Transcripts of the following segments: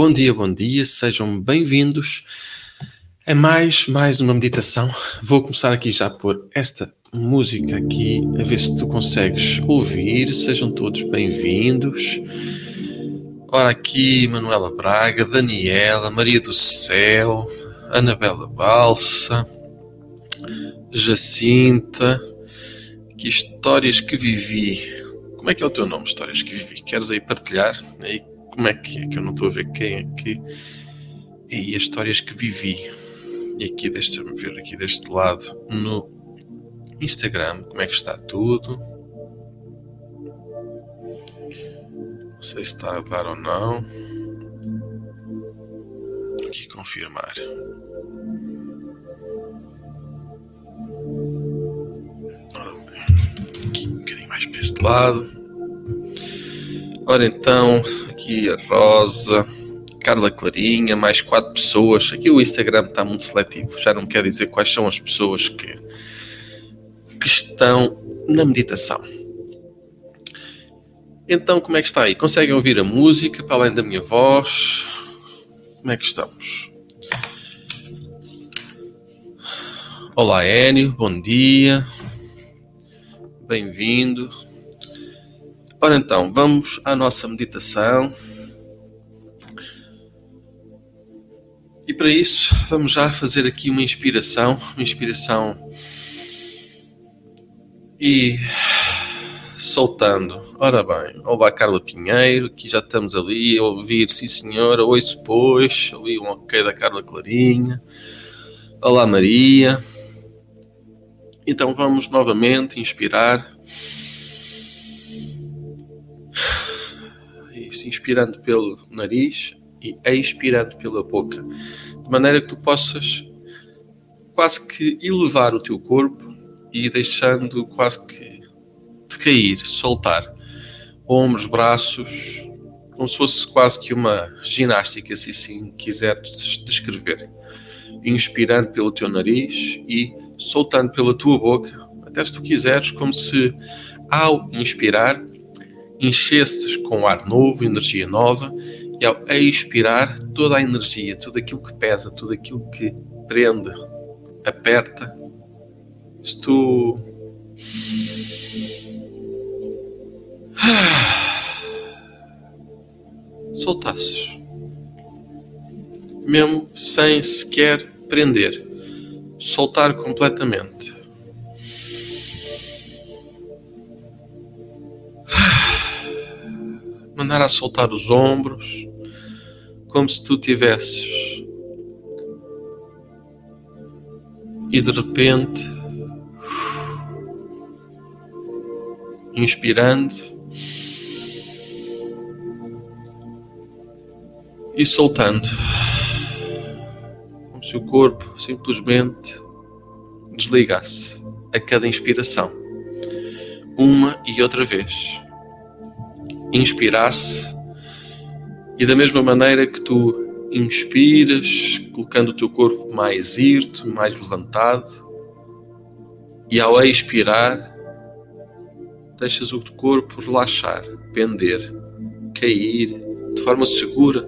Bom dia, bom dia, sejam bem-vindos a mais, mais uma meditação. Vou começar aqui já por esta música aqui, a ver se tu consegues ouvir. Sejam todos bem-vindos. Ora, aqui Manuela Braga, Daniela, Maria do Céu, Anabela Balsa, Jacinta. Que histórias que vivi. Como é que é o teu nome, Histórias que vivi? Queres aí partilhar? Aí como é que é que eu não estou a ver quem é que e as histórias que vivi e aqui deixa-me ver aqui deste lado no Instagram como é que está tudo? Não sei se está a dar ou não. Aqui confirmar. Aqui um bocadinho mais para este lado Ora então, aqui a Rosa, Carla Clarinha, mais quatro pessoas. Aqui o Instagram está muito seletivo, já não quer dizer quais são as pessoas que, que estão na meditação. Então, como é que está aí? Conseguem ouvir a música para além da minha voz? Como é que estamos? Olá, Enio, bom dia. Bem-vindo. Ora então, vamos à nossa meditação. E para isso, vamos já fazer aqui uma inspiração, uma inspiração e soltando. Ora bem, olá Carla Pinheiro, que já estamos ali a ouvir, sim senhora, ouço pois, ouvi um ok da Carla Clarinha. Olá Maria. Então vamos novamente inspirar Inspirando pelo nariz e expirando pela boca, de maneira que tu possas quase que elevar o teu corpo e deixando quase que de cair, soltar ombros, braços, como se fosse quase que uma ginástica, se assim quiseres descrever. Inspirando pelo teu nariz e soltando pela tua boca, até se tu quiseres, como se ao inspirar enchesses com ar novo, energia nova, e ao expirar toda a energia, tudo aquilo que pesa, tudo aquilo que prende, aperta, se tu soltasses, mesmo sem sequer prender, soltar completamente. Mandar a soltar os ombros, como se tu tivesses. E de repente, inspirando e soltando, como se o corpo simplesmente desligasse a cada inspiração, uma e outra vez inspirasse e da mesma maneira que tu inspiras, colocando o teu corpo mais irto, mais levantado, e ao expirar, deixas o teu corpo relaxar, pender, cair de forma segura,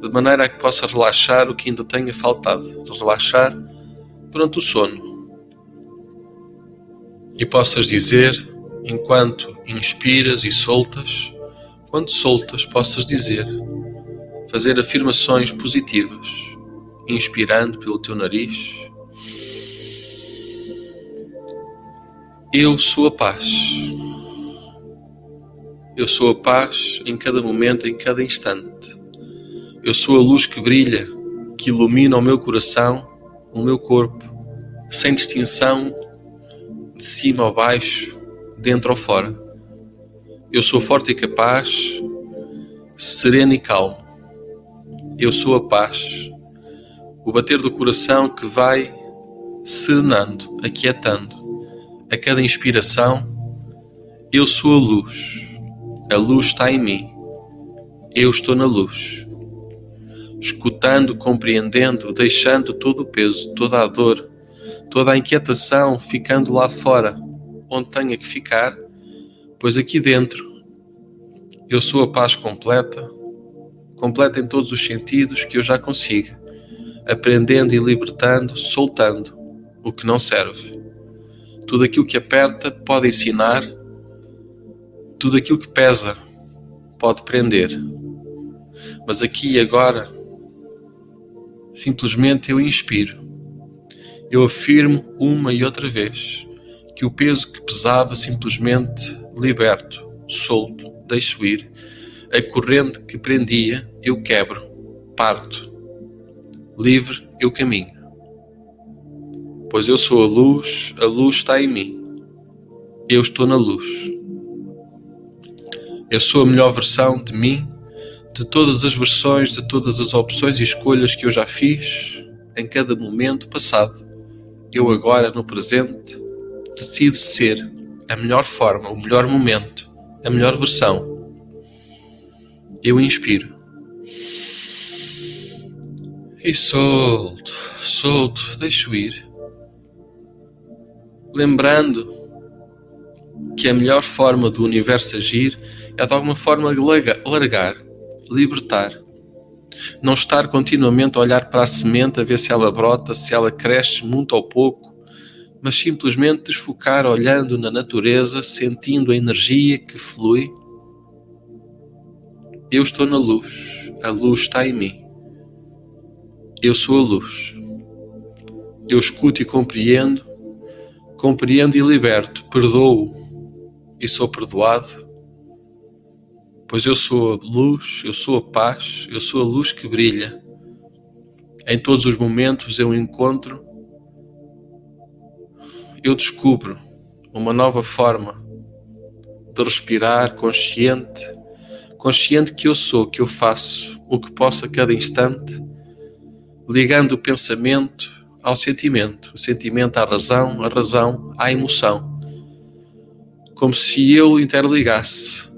de maneira a que possa relaxar o que ainda tenha faltado, de relaxar durante o sono. E possas dizer enquanto inspiras e soltas, quando soltas, possas dizer, fazer afirmações positivas, inspirando pelo teu nariz. Eu sou a paz. Eu sou a paz em cada momento, em cada instante. Eu sou a luz que brilha, que ilumina o meu coração, o meu corpo, sem distinção de cima ou baixo, dentro ou fora. Eu sou forte e capaz, sereno e calmo. Eu sou a paz, o bater do coração que vai serenando, aquietando. A cada inspiração, eu sou a luz. A luz está em mim. Eu estou na luz. Escutando, compreendendo, deixando todo o peso, toda a dor, toda a inquietação ficando lá fora onde tenha que ficar, pois aqui dentro eu sou a paz completa, completa em todos os sentidos que eu já consiga, aprendendo e libertando, soltando o que não serve. Tudo aquilo que aperta pode ensinar, tudo aquilo que pesa pode prender. Mas aqui e agora, simplesmente eu inspiro. Eu afirmo uma e outra vez que o peso que pesava simplesmente liberto, solto, deixo ir. A corrente que prendia, eu quebro, parto. Livre, eu caminho. Pois eu sou a luz, a luz está em mim. Eu estou na luz. Eu sou a melhor versão de mim, de todas as versões, de todas as opções e escolhas que eu já fiz em cada momento passado. Eu agora, no presente, decido ser a melhor forma, o melhor momento, a melhor versão. Eu inspiro. E solto, solto, deixo ir. Lembrando que a melhor forma do universo agir é de alguma forma largar, libertar. Não estar continuamente a olhar para a semente a ver se ela brota, se ela cresce muito ou pouco, mas simplesmente desfocar olhando na natureza, sentindo a energia que flui. Eu estou na luz, a luz está em mim. Eu sou a luz. Eu escuto e compreendo, compreendo e liberto, perdoo e sou perdoado, pois eu sou a luz, eu sou a paz, eu sou a luz que brilha. Em todos os momentos eu encontro eu descubro uma nova forma de respirar consciente, consciente que eu sou, que eu faço o que posso a cada instante, ligando o pensamento ao sentimento, o sentimento à razão, a razão à emoção, como se eu interligasse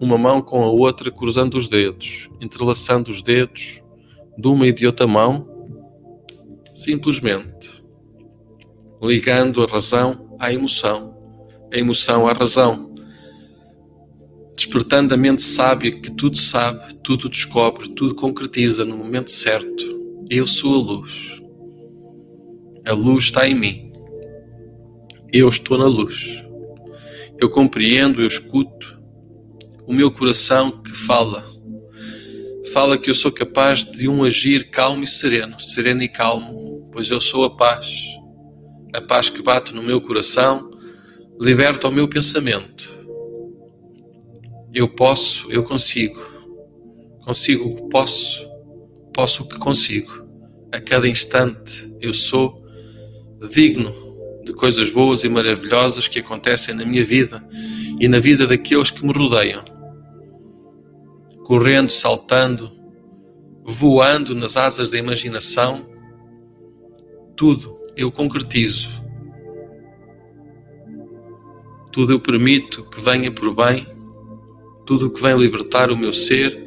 uma mão com a outra, cruzando os dedos, entrelaçando os dedos de uma e de outra mão, simplesmente ligando a razão à emoção, a emoção à razão, despertando a mente sábia que tudo sabe, tudo descobre, tudo concretiza no momento certo. Eu sou a luz. A luz está em mim. Eu estou na luz. Eu compreendo, eu escuto. O meu coração que fala. Fala que eu sou capaz de um agir calmo e sereno, sereno e calmo, pois eu sou a paz a paz que bate no meu coração liberta o meu pensamento. Eu posso, eu consigo. Consigo o que posso, posso o que consigo. A cada instante eu sou digno de coisas boas e maravilhosas que acontecem na minha vida e na vida daqueles que me rodeiam. Correndo, saltando, voando nas asas da imaginação, tudo eu concretizo. Tudo eu permito que venha por bem, tudo o que vem libertar o meu ser,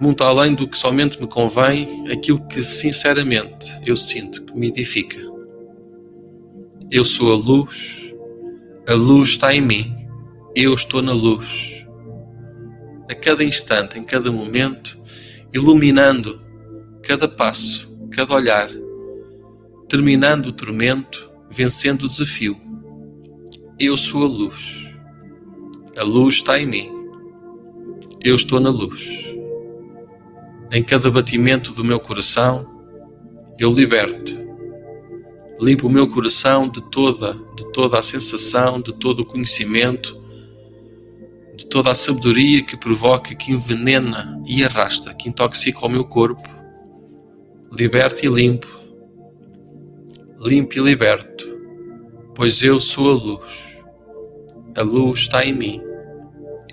muito além do que somente me convém, aquilo que sinceramente eu sinto que me edifica. Eu sou a luz, a luz está em mim, eu estou na luz. A cada instante, em cada momento, iluminando cada passo, cada olhar, terminando o tormento, vencendo o desafio. Eu sou a luz. A luz está em mim. Eu estou na luz. Em cada batimento do meu coração, eu liberto. Limpo o meu coração de toda, de toda a sensação, de todo o conhecimento, de toda a sabedoria que provoca, que envenena e arrasta, que intoxica o meu corpo. Liberto e limpo limpo e liberto, pois eu sou a luz. A luz está em mim.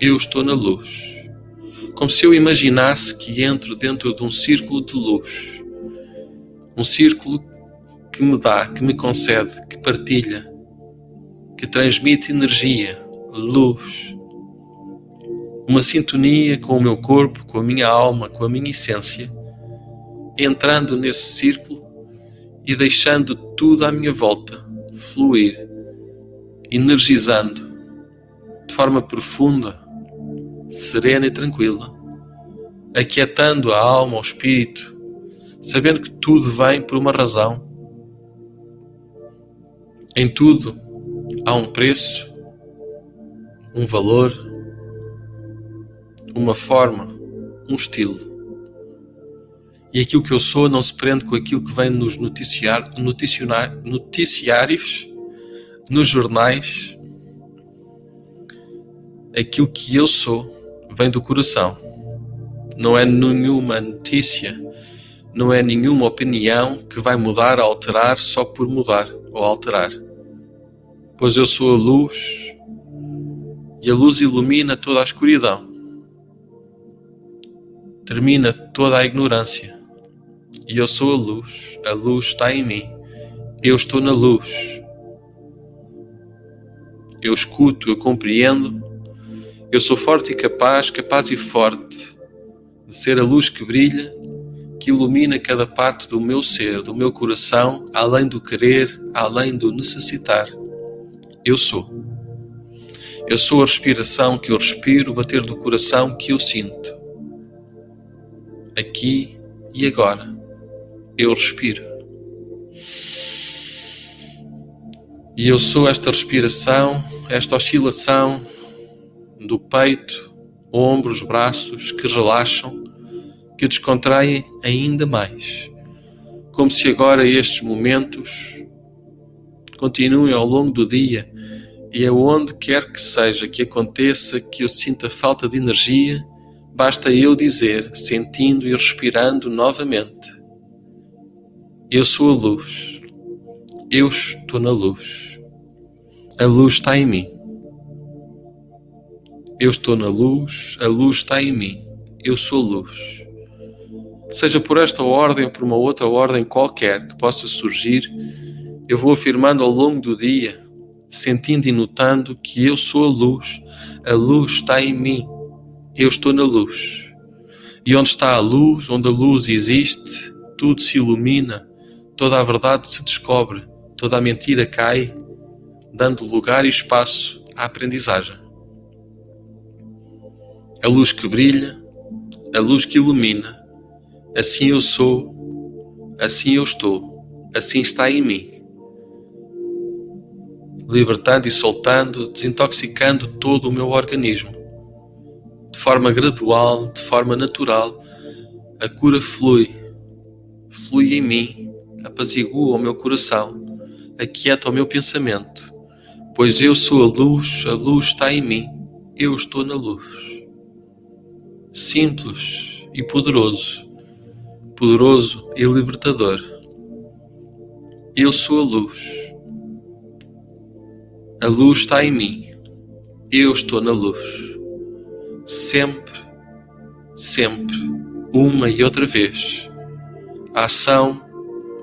Eu estou na luz. Como se eu imaginasse que entro dentro de um círculo de luz. Um círculo que me dá, que me concede, que partilha, que transmite energia, luz. Uma sintonia com o meu corpo, com a minha alma, com a minha essência. Entrando nesse círculo e deixando tudo à minha volta fluir, energizando de forma profunda, serena e tranquila, aquietando a alma, o espírito, sabendo que tudo vem por uma razão. Em tudo há um preço, um valor, uma forma, um estilo. E aquilo que eu sou não se prende com aquilo que vem nos noticiar, noticiários, nos jornais. Aquilo que eu sou vem do coração. Não é nenhuma notícia, não é nenhuma opinião que vai mudar, alterar só por mudar ou alterar. Pois eu sou a luz e a luz ilumina toda a escuridão. Termina toda a ignorância. E eu sou a luz, a luz está em mim. Eu estou na luz. Eu escuto, eu compreendo. Eu sou forte e capaz, capaz e forte de ser a luz que brilha, que ilumina cada parte do meu ser, do meu coração, além do querer, além do necessitar. Eu sou. Eu sou a respiração que eu respiro, o bater do coração que eu sinto. Aqui e agora, eu respiro. E eu sou esta respiração, esta oscilação do peito, ombros, braços que relaxam, que descontraem ainda mais. Como se agora estes momentos continuem ao longo do dia e aonde quer que seja que aconteça que eu sinta falta de energia, basta eu dizer, sentindo e respirando novamente: Eu sou a luz. Eu estou na luz. A luz está em mim. Eu estou na luz, a luz está em mim. Eu sou luz. Seja por esta ordem ou por uma outra ordem qualquer que possa surgir, eu vou afirmando ao longo do dia sentindo e notando que eu sou a luz, a luz está em mim, eu estou na luz. E onde está a luz, onde a luz existe, tudo se ilumina, toda a verdade se descobre, toda a mentira cai, dando lugar e espaço à aprendizagem. A luz que brilha, a luz que ilumina, assim eu sou, assim eu estou, assim está em mim libertando e soltando, desintoxicando todo o meu organismo. De forma gradual, de forma natural, a cura flui, flui em mim, apazigua o meu coração, aquieta o meu pensamento, pois eu sou a luz, a luz está em mim, eu estou na luz. Simples e poderoso, poderoso e libertador. Eu sou a luz a luz está em mim. Eu estou na luz. Sempre, sempre, uma e outra vez. A ação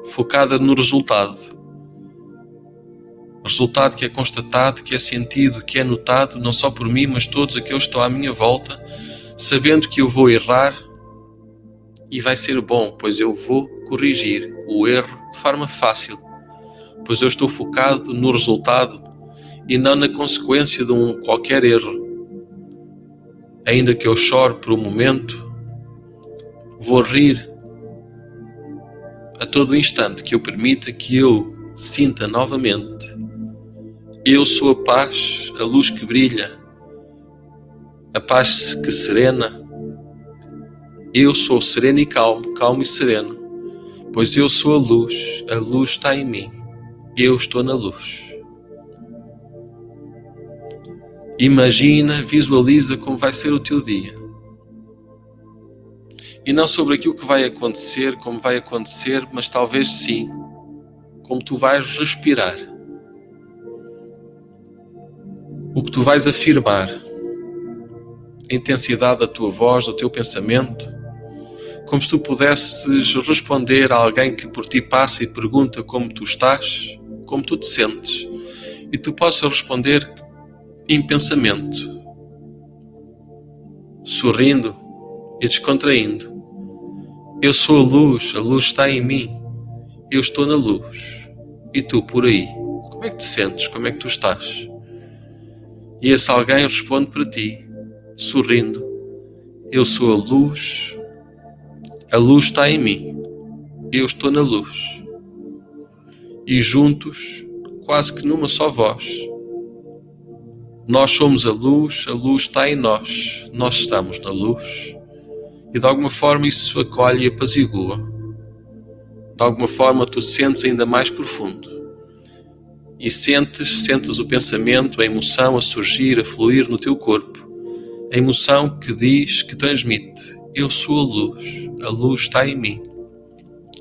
focada no resultado. Resultado que é constatado, que é sentido, que é notado, não só por mim, mas todos aqueles que estão à minha volta, sabendo que eu vou errar e vai ser bom, pois eu vou corrigir o erro de forma fácil, pois eu estou focado no resultado e não na consequência de um qualquer erro. Ainda que eu chore por um momento, vou rir a todo instante que eu permita que eu sinta novamente. Eu sou a paz, a luz que brilha, a paz que serena. Eu sou sereno e calmo, calmo e sereno, pois eu sou a luz, a luz está em mim, eu estou na luz. Imagina, visualiza como vai ser o teu dia. E não sobre aquilo que vai acontecer, como vai acontecer, mas talvez sim, como tu vais respirar. O que tu vais afirmar, a intensidade da tua voz, do teu pensamento, como se tu pudesses responder a alguém que por ti passa e pergunta como tu estás, como tu te sentes, e tu possas responder em pensamento, sorrindo e descontraindo. Eu sou a luz, a luz está em mim, eu estou na luz. E tu por aí, como é que te sentes? Como é que tu estás? E esse alguém responde para ti, sorrindo, Eu sou a luz, a luz está em mim, eu estou na luz. E juntos, quase que numa só voz, nós somos a luz, a luz está em nós, nós estamos na luz. E de alguma forma isso acolhe e apazigua. De alguma forma tu sentes ainda mais profundo. E sentes, sentes o pensamento, a emoção a surgir, a fluir no teu corpo. A emoção que diz, que transmite: Eu sou a luz, a luz está em mim,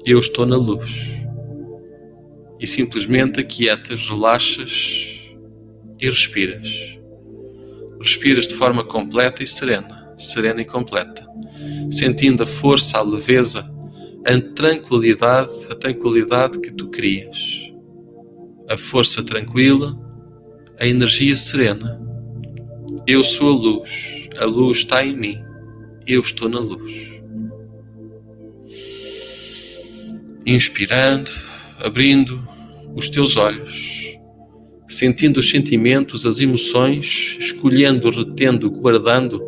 eu estou na luz. E simplesmente aquietas, relaxas e respiras. Respiras de forma completa e serena, serena e completa, sentindo a força, a leveza, a tranquilidade, a tranquilidade que tu crias. A força tranquila, a energia serena. Eu sou a luz, a luz está em mim, eu estou na luz. Inspirando, abrindo os teus olhos sentindo os sentimentos, as emoções, escolhendo, retendo, guardando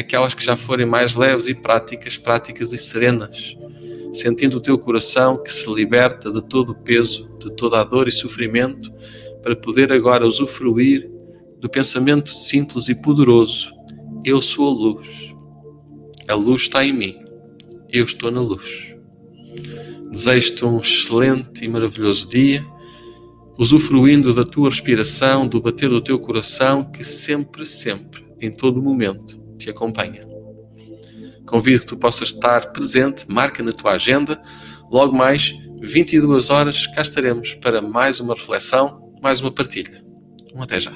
aquelas que já forem mais leves e práticas, práticas e serenas, sentindo o teu coração que se liberta de todo o peso, de toda a dor e sofrimento, para poder agora usufruir do pensamento simples e poderoso: Eu sou a luz. A luz está em mim. Eu estou na luz. Desejo-te um excelente e maravilhoso dia usufruindo da tua respiração, do bater do teu coração, que sempre, sempre, em todo momento, te acompanha. Convido que tu possas estar presente, marca na tua agenda. Logo mais, 22 horas, cá estaremos para mais uma reflexão, mais uma partilha. Um até já.